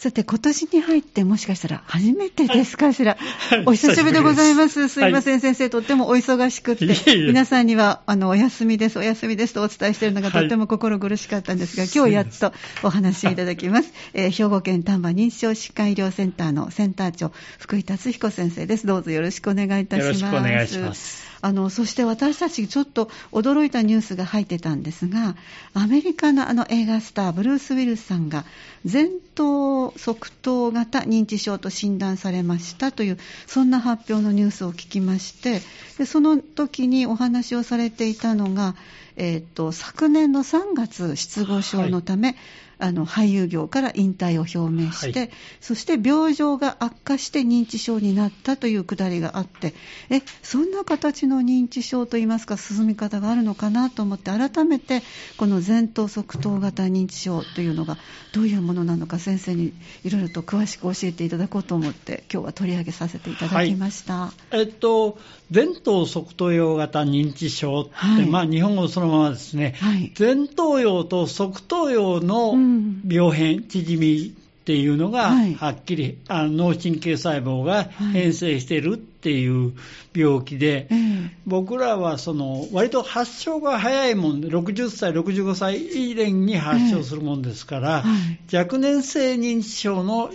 さて、今年に入ってもしかしたら初めてですかしら？はいお久しぶりでございます。すすいません、先生。とってもお忙しくって、いえいえ皆さんには、あの、お休みです、お休みですとお伝えしているのがはいとっても心苦しかったんですが、今日やっとお話しいただきます。えー兵庫県丹波認知症疾患医療センターのセンター長、福井達彦先生です。どうぞよろしくお願いいたします。よろしくお願いします。あの、そして私たちちょっと驚いたニュースが入ってたんですが、アメリカのあの映画スター、ブルース・ウィルスさんが、前頭側頭型認知症と診断されましたという、そんな発表のニュースを聞きまして、でその時にお話をされていたのが、えーと昨年の3月、失語症のため、あの俳優業から引退を表明して、はい。そして病状が悪化して認知症になったというくだりがあって、え、そんな形の認知症といいますか、進み方があるのかなと思って、改めてこの前頭側頭型認知症というのがどういうものなのか、先生にいろいろと詳しく教えていただこうと思って、今日は取り上げさせていただきました。えっと、前頭側頭葉型認知症って、はい。まあ日本語そのままですね、はい。前頭葉と側頭葉のうん。病変、縮みっていうのが、はい。はっきり、あの脳神経細胞が変性しているっていう病気で、ええ。僕らはその割と発症が早いもんで、60歳、65歳以前に発症するもんですから、はい。若年性認知症の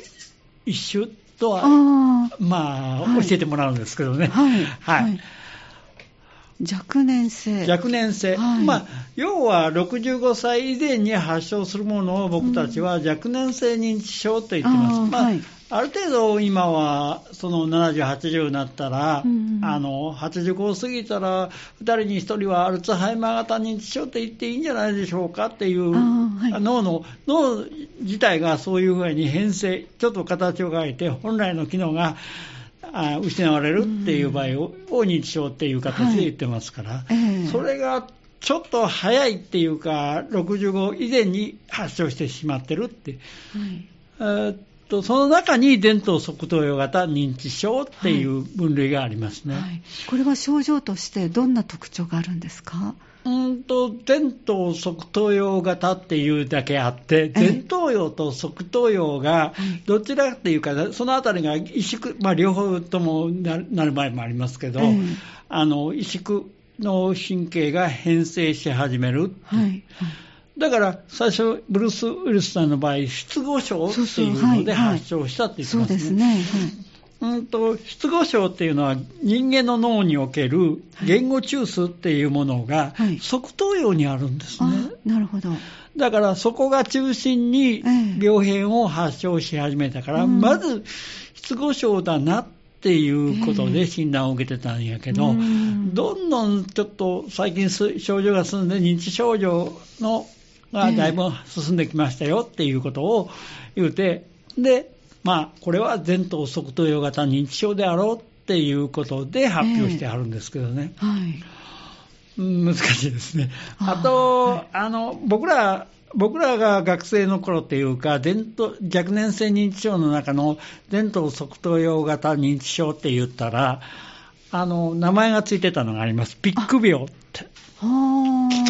一種とは、あまあ、はい。教えてもらうんですけどね。はい若年性。若年性、はい。まあ、要は65歳以前に発症するものを僕たちは若年性認知症と言ってます。まああーはい。ある程度今はその70、80になったら、うんあの85過ぎたら2人に1人はアルツハイマー型認知症って言っていいんじゃないでしょうかっていう、はい。脳の脳自体がそういうふうに変性、ちょっと形を変えて本来の機能があ失われるっていう場合を,、認知症っていう形で言ってますから、ええ。それがちょっと早いっていうか、65以前に発症してしまってるって、はい。とその中に前頭側頭葉型認知症っていう分類がありますね。はい、これは症状としてどんな特徴があるんですか？うーんと前頭側頭葉型っていうだけあって、ええ前頭葉と側頭葉がはいどちらっていうか、そのあたりが萎縮、まあ、両方ともななる場合もありますけど、ええあの萎縮の神経が変性し始める。はい、だから最初、ブルース・ウィルスさんの場合、失語症っていうので発症したって言ってそうますね。ですね。うんと失語症っていうのは人間の脳における言語中枢っていうものがはい。側頭葉にあるんですね。あなるほど。だからそこが中心にええ。病変を発症し始めたから、うん。まず失語症だなっていうことええ。で診断を受けてたんやけど、うん。どんどんちょっと最近す症状が進んで認知症状のがだいぶ進んできましたよっていうことを言うて、で、まあ、これは前頭側頭葉型認知症であろうっていうことで発表してあるんですけどね。はい。うん難しいですね。あーあと、はいあの、僕ら、僕らが学生の頃っていうか、若年性認知症の中の前頭側頭葉型認知症って言ったら、あの、名前がついてたのがあります。ピック病って。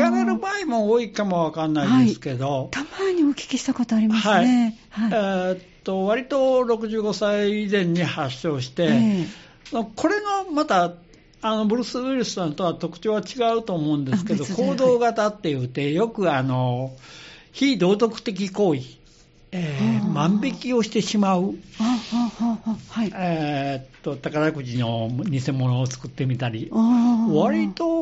はあ。聞かれる場合も多いかもわかんないですけど、たまにお聞きしたことありますね。はい。えーっと、割と65歳以前に発症して、えこれのまた、あのブルース・ウィルスさんとは特徴は違うと思うんですけど、行動型って言って、よくあの非道徳的行為、えー万引きをしてしまう、えはい。えーっと宝くじの偽物を作ってみたり、割と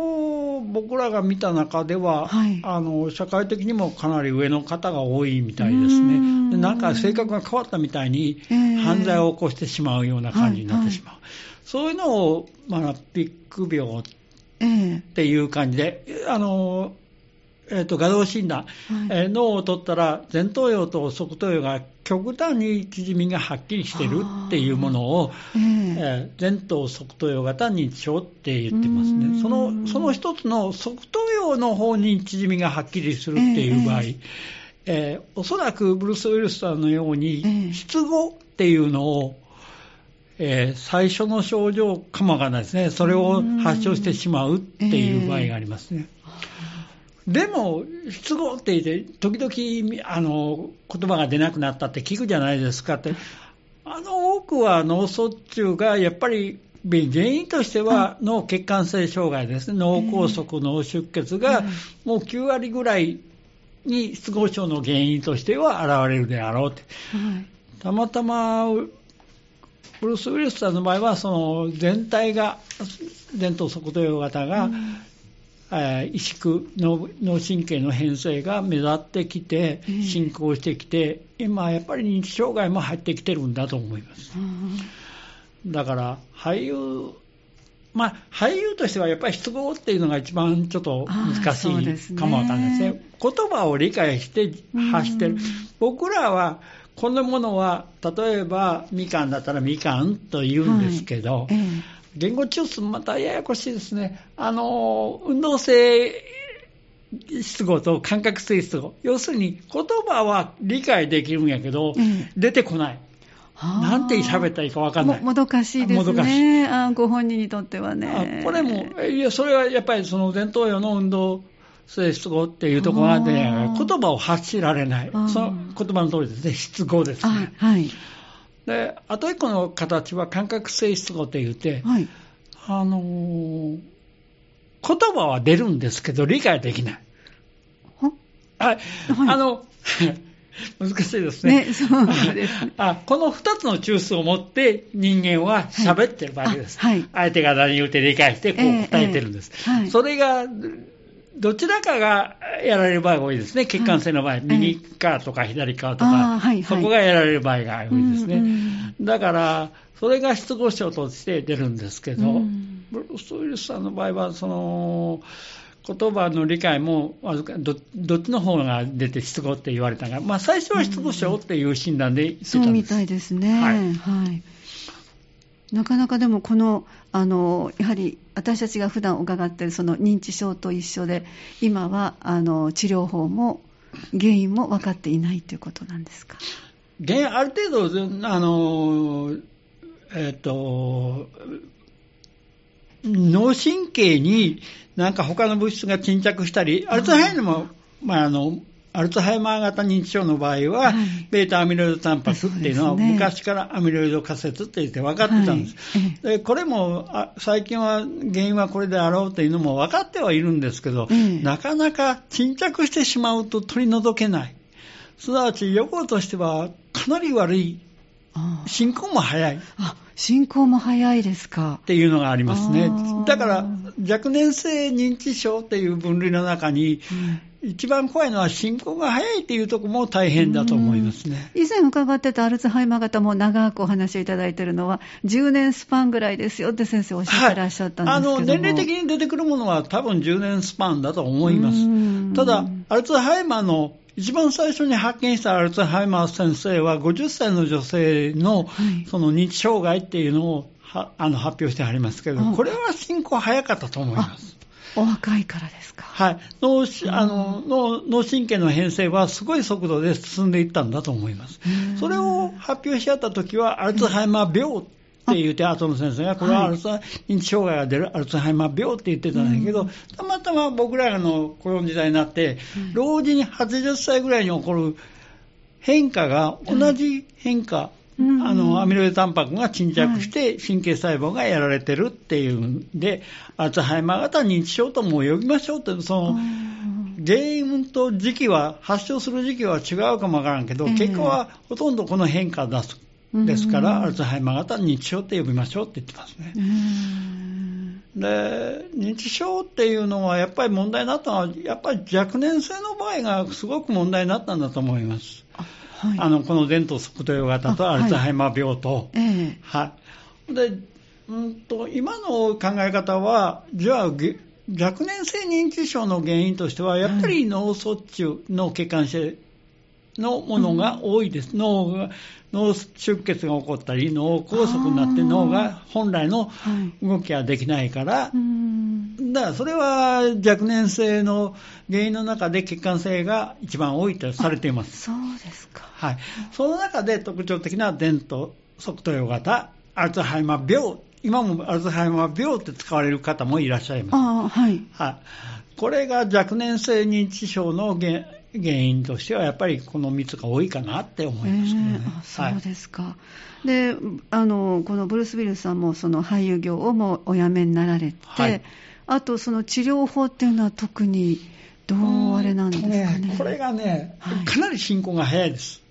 僕らが見た中では、はい。あの社会的にもかなり上の方が多いみたいですね。なんか性格が変わったみたいにえー犯罪を起こしてしまうような感じになってしまう。はそういうのを、まあ、ピック病っえ。えていう感じで、あの、えっ、と、画像診断、えー脳を取ったら前頭葉と側頭葉が極端に縮みがはっきりしてるっていうものを、ええ。えー前頭側頭葉型認知症って言ってますね。その、その一つの側頭葉の方に縮みがはっきりするっていう場合、ええ。えーおそらくブルース・ウィルスさんのようええ。に、失語っていうのを、えー最初の症状かもわからないですね。それを発症してしまうっていう場合がありますね。でも、失語って言って、時々あの言葉が出なくなったって聞くじゃないですかって、あの多くは脳卒中がやっぱり原因としては脳血管性障害ですね、脳梗塞、脳出血がもう9割ぐらいに失語症の原因としては現れるであろうって、たまたまブルース・ウィルスさんの場合は、その全体が、前頭側頭葉型が、えー、萎縮脳、脳神経の変性が目立ってきて、進行してきて、今、やっぱり認知障害も入ってきてるんだと思います。だから、俳優、まあ、俳優としてはやっぱり失語っていうのが一番ちょっと難しいかもわかんないですね。言葉を理解して発してる。僕らはこのものは、例えば、みかんだったらみかんと言うんですけど、はいええ、言語中枢またややこしいですね。あの、運動性失語と感覚性失語。要するに、言葉は理解できるんやけど、え、出てこない。なんて喋ったらいいか分かんない。もどかしいですね。もどかしい。あご本人にとってはね。これも、いや、それはやっぱりその前頭葉の運動性失語っていうところがで、言葉を発しられない。その言葉の通りですね。失語ですね。はい。で、あと一個の形は感覚性失語って言って、はい、あのー、言葉は出るんですけど理解できない。あ、はい、あの、難しいですね。ねそうですね。あこの2つの中枢を持って人間は喋ってるわけです、はい、相手が何言うて理解してこう答えてるんです。えーえーはい、それがどちらかがやられる場合が多いですね、血管性の場合、はい、右側とか左側とか、はいはい、そこがやられる場合が多いですね。うんうん、だから、それが失語症として出るんですけど、うん、ブルース・ウィルスさんの場合は、その、言葉の理解もどどっちの方が出て失語って言われたが、まあ、最初は失語症っていう診断でてたんです、そうみたいですね。はい、はいなかなかでもこのあのやはり私たちが普段伺っているその認知症と一緒で今はあの治療法も原因も分かっていないということなんですか？原因ある程度あの、えっ、ー、と脳神経になんか他の物質が沈着したり、アルツハイマーも、まあ、あのアルツハイマー型認知症の場合は、はい、ベータアミロイドタンパクっていうのは、昔からアミロイド仮説って言って分かってたんです。はい、でこれも最近は原因はこれであろうというのも分かってはいるんですけど、なかなか沈着してしまうと取り除けない。すなわち予後としてはかなり悪い。進行も早い。あ進行も早いですか。っていうのがありますね。だから、若年性認知症っていう分類の中に、一番怖いのは進行が早いっていうところも大変だと思いますね。以前伺ってたアルツハイマー型も長くお話をいただいているのは、10年スパンぐらいですよって先生おっしゃってらっしゃったんですけども、はい、あの年齢的に出てくるものは多分10年スパンだと思います。ただ、アルツハイマーの一番最初に発見したアルツハイマー先生は、50歳の女性のその認知障害っていうのをはあの発表してありますけど、これは進行早かったと思います。お若いからですか。はい。脳あの脳脳神経の変性はすごい速度で進んでいったんだと思います。それを発表し合ったときは、アルツハイマー病って言って、後の先生が、これはアルツ、はい、認知障害が出るアルツハイマー病って言ってたんだけど、たまたま僕らのこの時代になって、老人80歳ぐらいに起こる変化が同じ変化、あのアミロイドタンパクが沈着して神経細胞がやられてるっていうんで、アルツハイマー型認知症とも呼びましょうって、その原因と時期は、発症する時期は違うかもわからんけど、結果はほとんどこの変化を出す。ですから、アルツハイマー型認知症って呼びましょうって言ってますね。で、認知症っていうのはやっぱり問題になったのは、やっぱり若年性の場合がすごく問題になったんだと思います。はい、あのこの前頭側頭葉型とアルツハイマー病と。はい、はい、でうんと今の考え方は、じゃあ、若年性認知症の原因としては、やっぱり脳卒中、脳血管性のものが多いです。うん、脳が脳出血が起こったり、脳梗塞になって脳が本来の動きができないから、はい、だからそれは若年性の原因の中で血管性が一番多いとされています。そうですか。はい。その中で特徴的な伝統側頭葉型、アルツハイマー病今もアルツハイマー病って使われる方もいらっしゃいます。あはい。はい、これが若年性認知症の原原因としては、やっぱりこの3つが多いかなって思いますけどね。えーあそうですか、であのこのブルース・ウィルスさんもその俳優業をもうお辞めになられて、はいあとその治療法っていうのは特にどうあれなんですかね。うんとこれがね、はいかなり進行が早いです。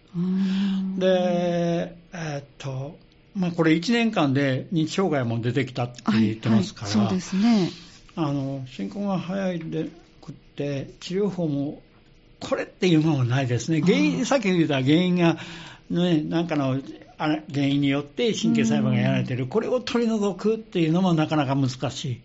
で、えーっと、まあ、これ1年間で認知障害も出てきたって言ってますから、はいはいそうですね。あの進行が早いでくって、治療法もこれっていうのもないですね、原あ因ーさっき言った原因が、ね、なんかの原因によって神経細胞がやられてる、これを取り除くっていうのもなかなか難しい。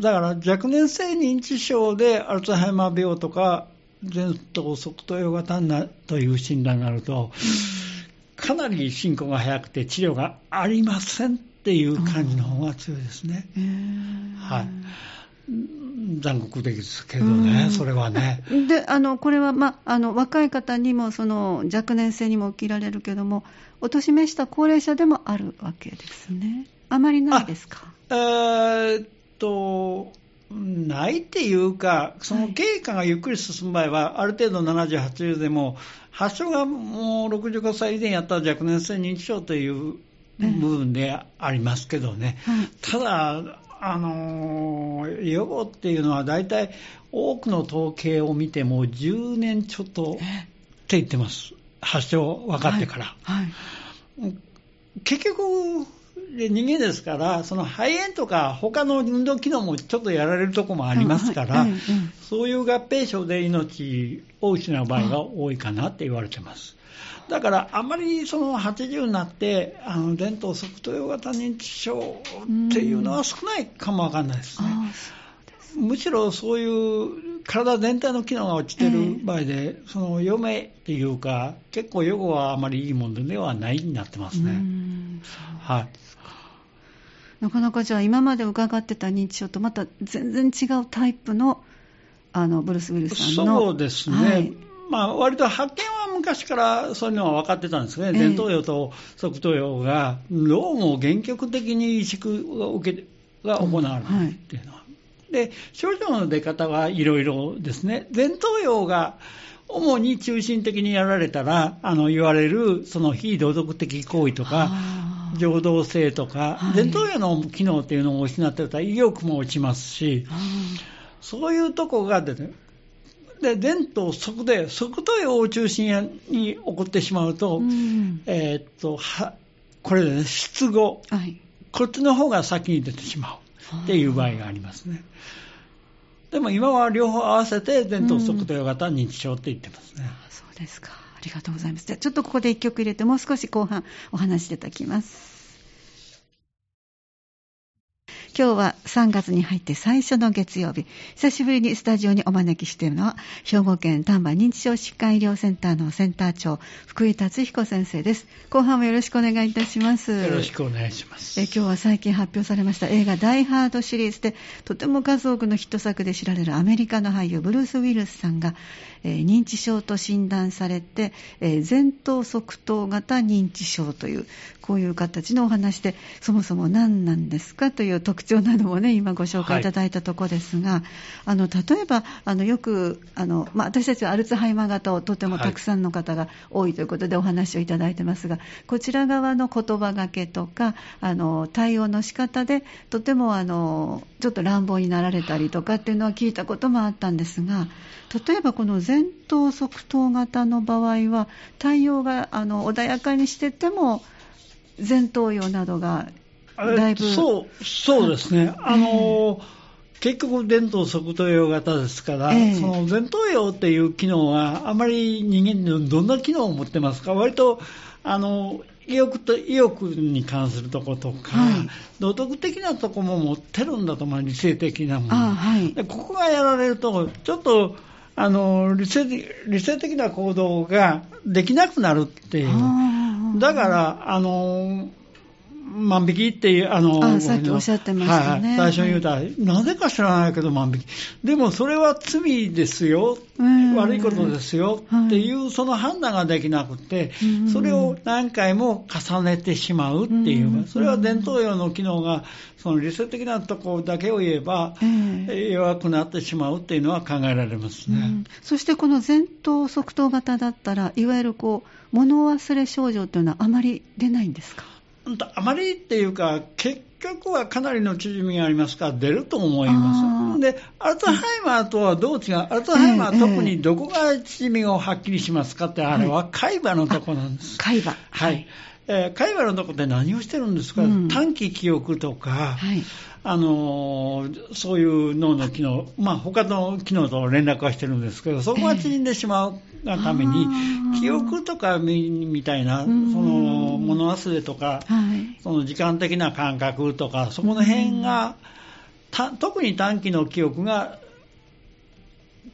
だから若年性認知症でアルツハイマー病とか前頭側頭葉型なるという診断になると、かなり進行が早くて治療がありませんっていう感じの方が強いですね。はい残酷ですけどね、うんそれはね。であのこれは、ま、あの若い方にもその若年性にも起きられるけどもお年めした高齢者でもあるわけですねあまりないですかえーと、ないっていうか、その経過がゆっくり進む場合は、ある程度70、80でも、発症がもう65歳以前やったら若年性認知症という部分でありますけどね。はいただ、あのー予後っていうのは大体多くの統計を見ても10年ちょっとって言ってます。発症分かってから。はい結局、で人間ですから、その肺炎とか他の運動機能もちょっとやられるところもありますから、はいはいええええそういう合併症で命を失う場合が多いかなって言われてます。だから、あまりその80になって、あの伝統側頭葉型認知症っていうのは少ないかもわかんないですね。むしろそういう体全体の機能が落ちてる場合で、その余命っていうか、結構予後はあまりいいものではないになってますうーね。んはい。なかなかじゃあ今まで伺ってた認知症とまた全然違うタイプのあのブルース・ウィルスさんのそうですね、はい。まあ割と発見は昔からそういうのは分かってたんですね、ええ前頭葉と側頭葉がどうも原曲的に萎縮を受けが行われるっていうのは。で症状の出方はいろいろですね、前頭葉が主に中心的にやられたら、あの言われるその非道徳的行為とか、あー情動性とか、はい前頭葉の機能っていうのを失ってたら意欲も落ちますし、あそういうとこが出てで、前頭側で、側頭葉を中心に起こってしまうと、ーうんえーっと、は、これでね、失語。はいこっちの方が先に出てしまうっていう場合がありますね。でも今は両方合わせて前頭側頭葉型認知症って言ってますね。そうですか。ありがとうございます。じゃあちょっとここで一曲入れて、もう少し後半お話しいただきます。今日は3月に入って最初の月曜日。久しぶりにスタジオにお招きしているのは、兵庫県丹波認知症疾患医療センターのセンター長、福井達彦先生です。後半もよろしくお願いいたします。よろしくお願いします。え今日は最近発表されました映画「ダイ・ハード」シリーズでとても数多くのヒット作で知られるアメリカの俳優ブルース・ウィルスさんが、えー認知症と診断されて、えー前頭側頭型認知症というこういう形のお話でそもそも何なんですかという特徴などもね今ご紹介いただいたところですが、あの例えばあのよくあの、まあ、私たちはアルツハイマー型をとてもたくさんの方が多いということでお話をいただいてますが、こちら側の言葉がけとかあの対応の仕方でとてもあのちょっと乱暴になられたりとかっていうのは聞いたこともあったんですが例えばこの前頭側頭型の場合は対応があの穏やかにしてても前頭葉などがだいぶそう、そうですね。あの、結局、前頭側頭葉型ですから、ええその前頭葉っていう機能は、あまり人間にどんな機能を持ってますか、割と、あの、意欲と意欲に関するとことか、はい道徳的なとこも持ってるんだと思う、理性的なもの。はいでここがやられると、ちょっと、あの理性的理性的な行動ができなくなるっていう。だから、あの万引きっていう、あの、あさっきおっしゃってましたね。はい、最初に言うたら、なぜか知らないけど万引き。でもそれは罪ですよ、うん。悪いことですよ。はい。っていう、その判断ができなくてうん、それを何回も重ねてしまうっていうう、ん。それは伝統用の機能が、その理性的なところだけを言えば、ええ。弱くなってしまうっていうのは考えられますね。うん。そしてこの前頭側頭型だったら、いわゆるこう物忘れ症状というのはあまり出ないんですか？あまりっていうか、結局はかなりの縮みがありますから、出ると思います。で、アルツハイマーとはどう違う、アルツハイマーはええ特にどこが縮みがはっきりしますかって、あれは海馬のとこなんです。海馬。はい。えー海馬のとこって何をしてるんですか、うん短期記憶とか、はい。あのーそういう脳の機能、まあ他の機能と連絡はしてるんですけど、そこが縮んでしまうがために、記憶とかみみたいな、そうん。の物忘れとか、はい。その時間的な感覚とか、そこの辺が、た特に短期の記憶が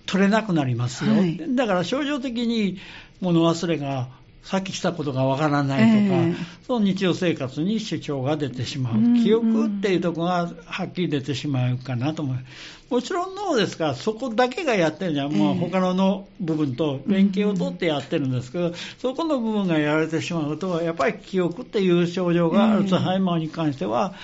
取れなくなりますよ、はい。だから症状的に物忘れが、さっきしたことがわからないとか、ええ。その日常生活に支障が出てしまう、うん記憶っていうところがはっきり出てしまうかなと思います。もちろん脳ですから、そこだけがやってるじゃん、もうええ他の脳部分と連携を取ってやってるんですけど、そこの部分がやられてしまうと、やっぱり記憶っていう症状が、ええアルツハイマーに関しては、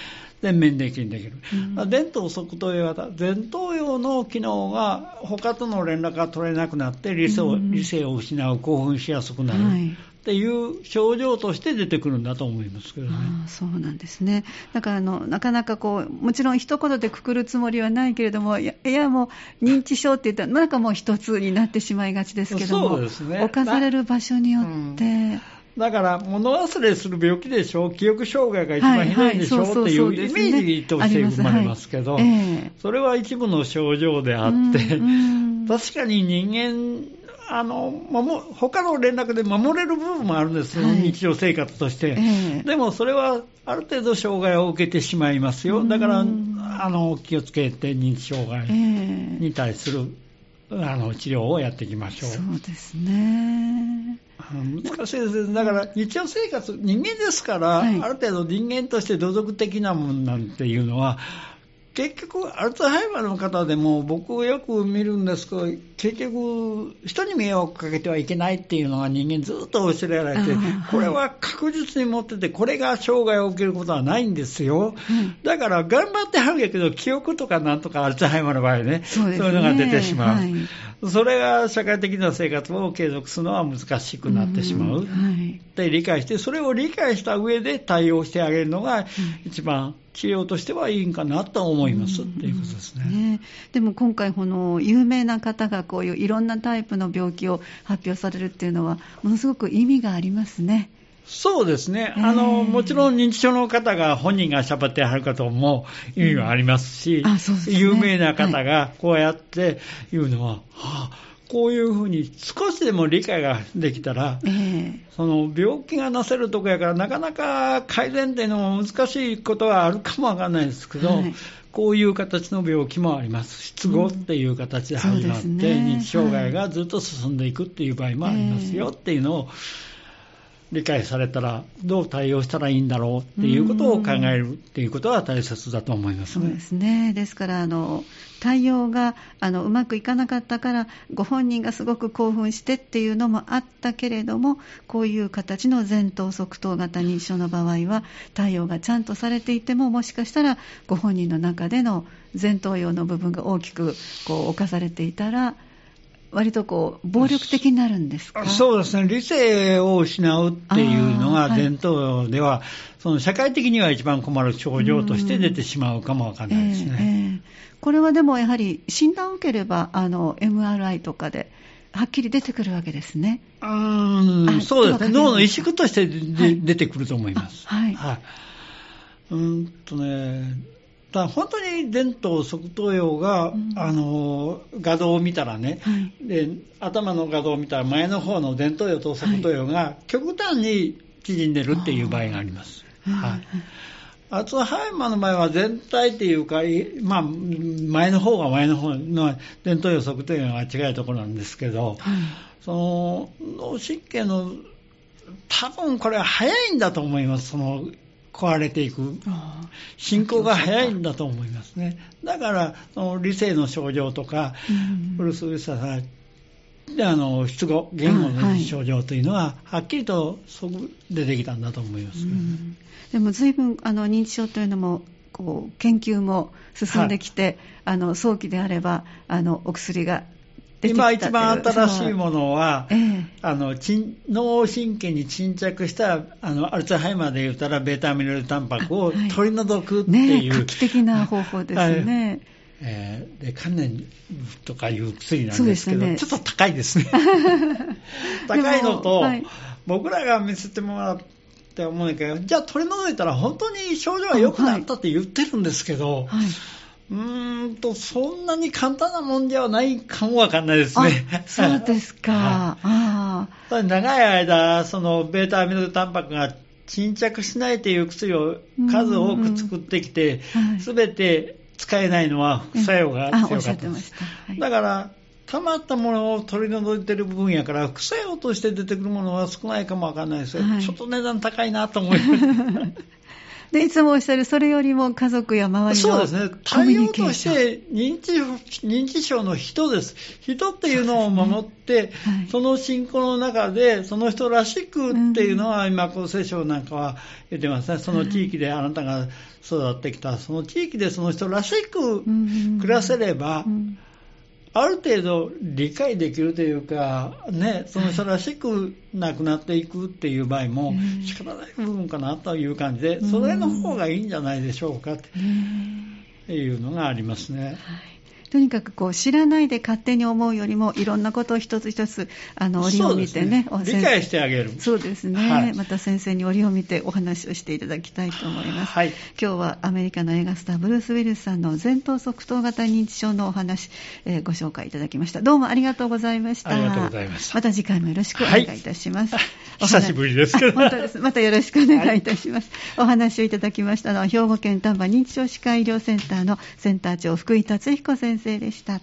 全面的にできる。うん。伝統側頭葉型、前頭葉の機能が他との連絡が取れなくなって理性を,、うん。理性を失う、興奮しやすくなる。はいっていう症状として出てくるんだと思いますけどね。ああそうなんですね。だからあのなかなかこうもちろん一言でくくるつもりはないけれども、いやいやもう認知症って言ったらなんかもう一つになってしまいがちですけども、そうですね。侵される場所によって、だから、物忘れする病気でしょ、記憶障害が一番ひどいでしょっていそうイメージとして生まれますけど、それは一部の症状であって、うんうん。確かに人間、あの守他の連絡で守れる部分もあるんですよ、はい日常生活として。ええでもそれはある程度障害を受けてしまいますよ。だから、うんあの気をつけて認知障害ええに対する、あの治療をやっていきましょう。そうですね。難しいですね。だから日常生活、人間ですから、はいある程度人間として土俗的なものなんていうのは、結局、アルツハイマーの方でも、僕よく見るんですけど、結局、人に迷惑かけてはいけないっていうのが人間ずっと教えられてこれは確実に持ってて、これが障害を受けることはないんですよ。だから、頑張ってはるけど、記憶とかなんとかアルツハイマーの場合ね、そういうのが出てしまう。はいそれが社会的な生活を継続するのは難しくなってしまう。んはいって理解して、それを理解した上で対応してあげるのが、一番治療としてはいいんかなと思いますっていうことですね。ねでも今回、この有名な方がこういういろんなタイプの病気を発表されるっていうのは、ものすごく意味がありますね。そうですね。えーあの、もちろん認知症の方が本人が喋ってはることも意味はありますし、うですね。有名な方がこうやって言うのは、はあこういうふうに少しでも理解ができたら、ええ。その病気がなせるとこやから、なかなか改善っていうのも難しいことはあるかもわかんないですけど、はい。こういう形の病気もあります。失語っていう形で始まって、うん。ね。認知障害がずっと進んでいくっていう場合もありますよっていうのを理解されたら、どう対応したらいいんだろうっていうことを考えるっていうことは大切だと思いますねそうで。すね。ですから、あの、対応が、あの、うまくいかなかったから、ご本人がすごく興奮してっていうのもあったけれども、こういう形の前頭側頭型認知症の場合は、対応がちゃんとされていても、もしかしたら、ご本人の中での前頭葉の部分が大きく、こう、侵されていたら、割とこう、暴力的になるんですか？そうですね、理性を失うっていうのがあーはい前頭では、その社会的には一番困る症状として出てしまうかもわかんないですね。ええええこれはでもやはり診断を受ければあの MRI とかではっきり出てくるわけですね。うーんあそうですね、脳の萎縮としてで、はい出てくると思います。あはいはい。うーんとね、だ本当に前頭側頭葉が、うんあの画像を見たらね、はいで、頭の画像を見たら前の方の前頭葉と側頭葉が極端に縮んでるっていう場合があります。はい。アルツハイマーの場合は全体っていうか、いまあ、前の方が前の方の前頭葉、側頭葉が違いところなんですけど、はいその脳神経の多分これは早いんだと思います。その壊れていく。進行が早いんだと思いますね。だから、理性の症状とか、ブルース・ウィルサさんであの失語、言語の症状というのは、はっきりと出てきたんだと思います、ね、でも随分あの認知症というのもこう研究も進んできて、はい、あの早期であればあのお薬が今一番新しいものは、ええ、あの脳神経に沈着したあのアルツハイマーで言ったらベータアミロイドタンパクを取り除くっていう、ね、画期的な方法ですね。えー、で観念とかいう薬なんですけど、ね、ちょっと高いですね。高いのと、はい、僕らが見せてもらって思うんだけど、じゃあ取り除いたら本当に症状が良くなったって言ってるんですけど、はい、うーんと、そんなに簡単なもんではないかもわかんないですね。そうですか。あ長い間、そのベータアミロイドタンパクが沈着しないという薬を数多く作ってきて、すべ、て使えないのは副作用が強かったです。はい、だから、溜まったものを取り除いてる部分やから、副作用として出てくるものは少ないかもわかんないですよ、はい、ちょっと値段高いなと思います。でいつもおっしゃる、それよりも家族や周りのそうですね、対応として認知認知症の人です、人っていうのを守って、そ、ね。はい、その信仰の中で、その人らしくっていうのは、うん、今、厚生省なんかは言ってますね、その地域であなたが育ってきた、その地域でその人らしく暮らせれば、うんうんある程度理解できるというか、ね、その人らしくなくなっていくっていう場合も仕方ない部分かなという感じで、それの方がいいんじゃないでしょうかっていうのがありますね。はいとにかくこう知らないで勝手に思うよりもいろんなことを一つ一つあの折を見てね、ね、理解してあげる。そうですね、はい、また先生に折を見てお話をしていただきたいと思います、はい、今日はアメリカの映画スターブルース・ウィルスさんの前頭側頭型認知症のお話、えー、ご紹介いただきました。どうもありがとうございました。ありがとうございました。また次回もよろしくお願いいたします、はい、久しぶりですけど。本当です。またよろしくお願いいたします、お話をいただきましたのは兵庫県丹波認知症歯科医療センターのセンター長福井達彦先生でした。